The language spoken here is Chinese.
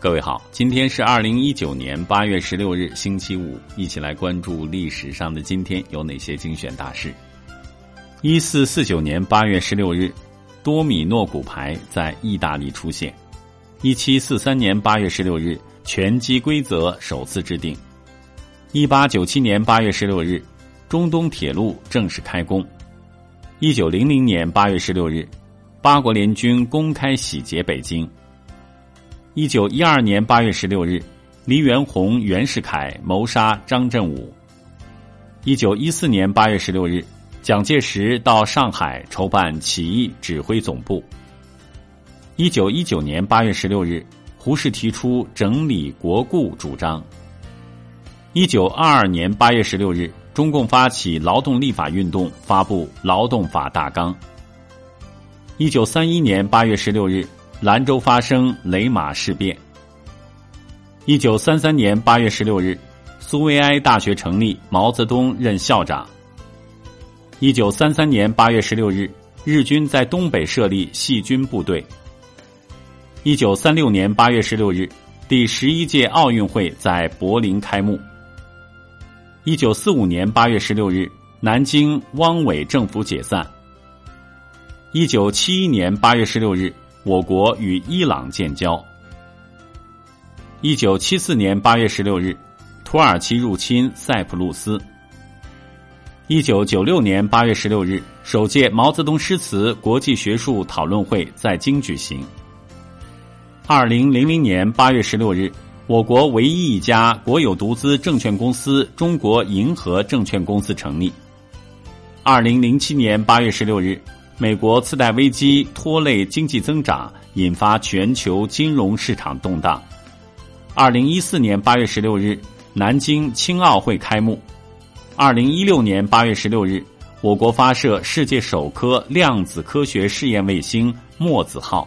各位好，今天是二零一九年八月十六日，星期五，一起来关注历史上的今天有哪些精选大事。一四四九年八月十六日，多米诺骨牌在意大利出现。一七四三年八月十六日，拳击规则首次制定。一八九七年八月十六日，中东铁路正式开工。一九零零年八月十六日，八国联军公开洗劫北京。一九一二年八月十六日，黎元洪、袁世凯谋杀张振武。一九一四年八月十六日，蒋介石到上海筹办起义指挥总部。一九一九年八月十六日，胡适提出整理国故主张。一九二二年八月十六日，中共发起劳动立法运动，发布劳动法大纲。一九三一年八月十六日。兰州发生雷马事变。一九三三年八月十六日，苏维埃大学成立，毛泽东任校长。一九三三年八月十六日，日军在东北设立细菌部队。一九三六年八月十六日，第十一届奥运会在柏林开幕。一九四五年八月十六日，南京汪伪政府解散。一九七一年八月十六日。我国与伊朗建交。一九七四年八月十六日，土耳其入侵塞浦路斯。一九九六年八月十六日，首届毛泽东诗词国际学术讨论会在京举行。二零零零年八月十六日，我国唯一一家国有独资证券公司——中国银河证券公司成立。二零零七年八月十六日。美国次贷危机拖累经济增长，引发全球金融市场动荡。二零一四年八月十六日，南京青奥会开幕。二零一六年八月十六日，我国发射世界首颗量子科学试验卫星“墨子号”。